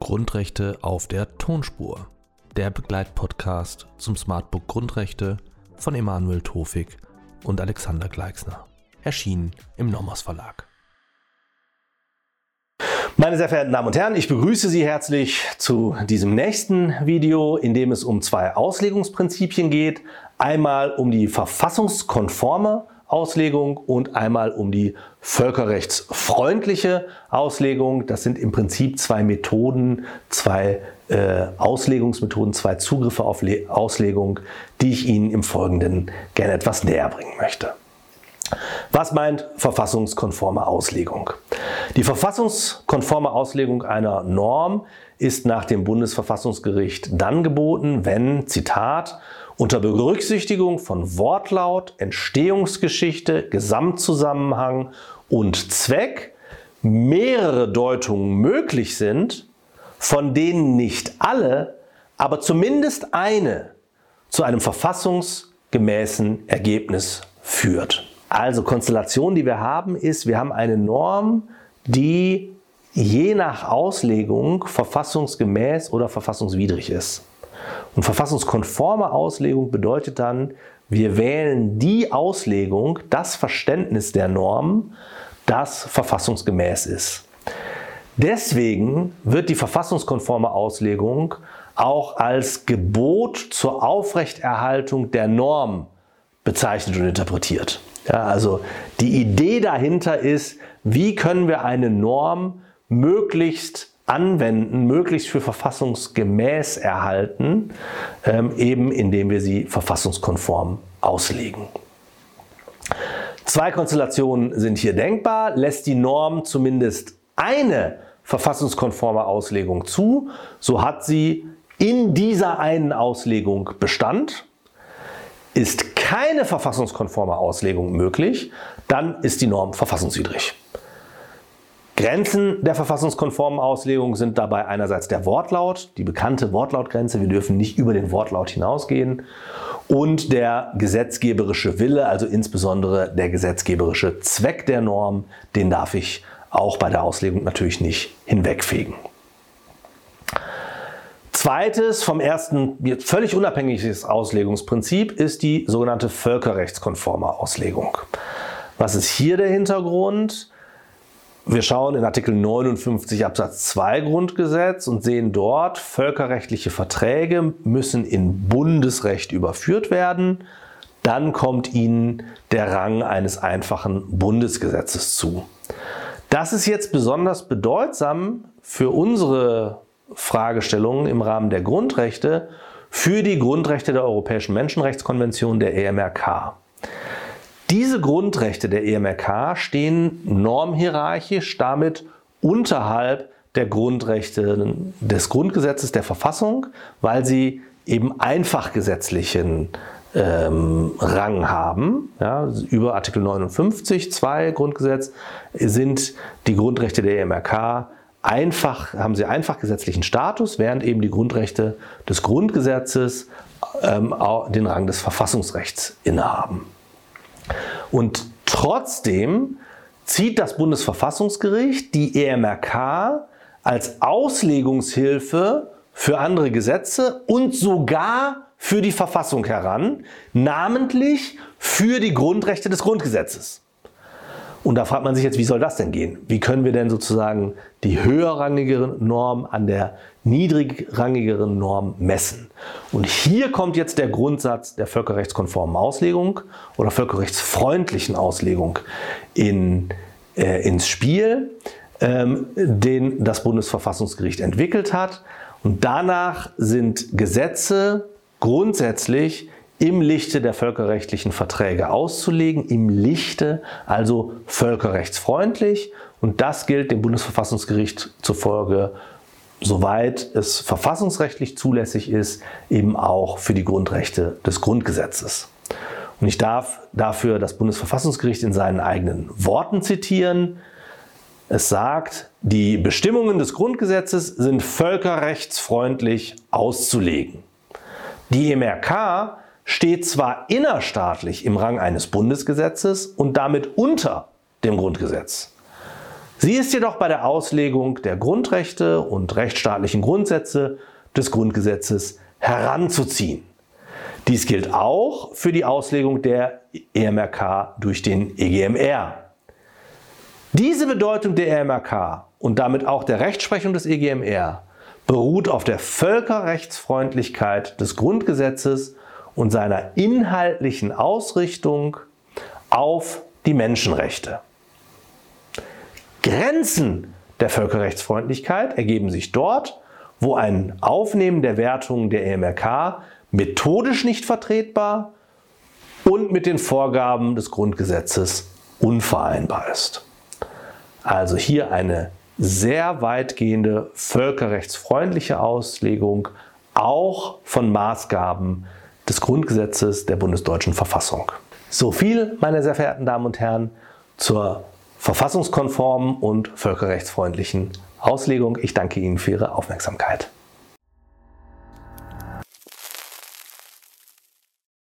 Grundrechte auf der Tonspur. Der Begleitpodcast zum Smartbook Grundrechte von Emanuel Tofik und Alexander Gleixner. Erschienen im Nomos Verlag. Meine sehr verehrten Damen und Herren, ich begrüße Sie herzlich zu diesem nächsten Video, in dem es um zwei Auslegungsprinzipien geht. Einmal um die verfassungskonforme Auslegung und einmal um die völkerrechtsfreundliche Auslegung. Das sind im Prinzip zwei Methoden, zwei äh, Auslegungsmethoden, zwei Zugriffe auf Le Auslegung, die ich Ihnen im Folgenden gerne etwas näher bringen möchte. Was meint verfassungskonforme Auslegung? Die verfassungskonforme Auslegung einer Norm ist nach dem Bundesverfassungsgericht dann geboten, wenn, Zitat, unter Berücksichtigung von Wortlaut, Entstehungsgeschichte, Gesamtzusammenhang und Zweck mehrere Deutungen möglich sind, von denen nicht alle, aber zumindest eine zu einem verfassungsgemäßen Ergebnis führt. Also Konstellation, die wir haben, ist, wir haben eine Norm, die je nach Auslegung verfassungsgemäß oder verfassungswidrig ist. Und verfassungskonforme Auslegung bedeutet dann, wir wählen die Auslegung, das Verständnis der Norm, das verfassungsgemäß ist. Deswegen wird die verfassungskonforme Auslegung auch als Gebot zur Aufrechterhaltung der Norm bezeichnet und interpretiert. Ja, also die Idee dahinter ist, wie können wir eine Norm möglichst anwenden, möglichst für verfassungsgemäß erhalten, ähm, eben indem wir sie verfassungskonform auslegen. Zwei Konstellationen sind hier denkbar. Lässt die Norm zumindest eine verfassungskonforme Auslegung zu, so hat sie in dieser einen Auslegung Bestand. Ist keine verfassungskonforme Auslegung möglich, dann ist die Norm verfassungswidrig. Grenzen der verfassungskonformen Auslegung sind dabei einerseits der Wortlaut, die bekannte Wortlautgrenze, wir dürfen nicht über den Wortlaut hinausgehen, und der gesetzgeberische Wille, also insbesondere der gesetzgeberische Zweck der Norm, den darf ich auch bei der Auslegung natürlich nicht hinwegfegen. Zweites, vom ersten völlig unabhängiges Auslegungsprinzip ist die sogenannte völkerrechtskonforme Auslegung. Was ist hier der Hintergrund? Wir schauen in Artikel 59 Absatz 2 Grundgesetz und sehen dort, völkerrechtliche Verträge müssen in Bundesrecht überführt werden. Dann kommt ihnen der Rang eines einfachen Bundesgesetzes zu. Das ist jetzt besonders bedeutsam für unsere Fragestellungen im Rahmen der Grundrechte, für die Grundrechte der Europäischen Menschenrechtskonvention der EMRK. Diese Grundrechte der EMRK stehen normhierarchisch damit unterhalb der Grundrechte des Grundgesetzes der Verfassung, weil sie eben einfach gesetzlichen ähm, Rang haben. Ja, über Artikel 59 2 Grundgesetz sind die Grundrechte der EMRK einfach, haben sie einfach gesetzlichen Status, während eben die Grundrechte des Grundgesetzes ähm, den Rang des Verfassungsrechts innehaben. Und trotzdem zieht das Bundesverfassungsgericht die EMRK als Auslegungshilfe für andere Gesetze und sogar für die Verfassung heran, namentlich für die Grundrechte des Grundgesetzes. Und da fragt man sich jetzt, wie soll das denn gehen? Wie können wir denn sozusagen die höherrangigere Norm an der niedrigrangigeren Norm messen? Und hier kommt jetzt der Grundsatz der völkerrechtskonformen Auslegung oder völkerrechtsfreundlichen Auslegung in, äh, ins Spiel, ähm, den das Bundesverfassungsgericht entwickelt hat. Und danach sind Gesetze grundsätzlich im Lichte der völkerrechtlichen Verträge auszulegen, im Lichte also völkerrechtsfreundlich. Und das gilt dem Bundesverfassungsgericht zufolge, soweit es verfassungsrechtlich zulässig ist, eben auch für die Grundrechte des Grundgesetzes. Und ich darf dafür das Bundesverfassungsgericht in seinen eigenen Worten zitieren. Es sagt, die Bestimmungen des Grundgesetzes sind völkerrechtsfreundlich auszulegen. Die MRK steht zwar innerstaatlich im Rang eines Bundesgesetzes und damit unter dem Grundgesetz. Sie ist jedoch bei der Auslegung der Grundrechte und rechtsstaatlichen Grundsätze des Grundgesetzes heranzuziehen. Dies gilt auch für die Auslegung der EMRK durch den EGMR. Diese Bedeutung der EMRK und damit auch der Rechtsprechung des EGMR beruht auf der Völkerrechtsfreundlichkeit des Grundgesetzes und seiner inhaltlichen Ausrichtung auf die Menschenrechte. Grenzen der Völkerrechtsfreundlichkeit ergeben sich dort, wo ein Aufnehmen der Wertungen der EMRK methodisch nicht vertretbar und mit den Vorgaben des Grundgesetzes unvereinbar ist. Also hier eine sehr weitgehende völkerrechtsfreundliche Auslegung auch von Maßgaben des Grundgesetzes der bundesdeutschen Verfassung. So viel, meine sehr verehrten Damen und Herren, zur verfassungskonformen und völkerrechtsfreundlichen Auslegung. Ich danke Ihnen für Ihre Aufmerksamkeit.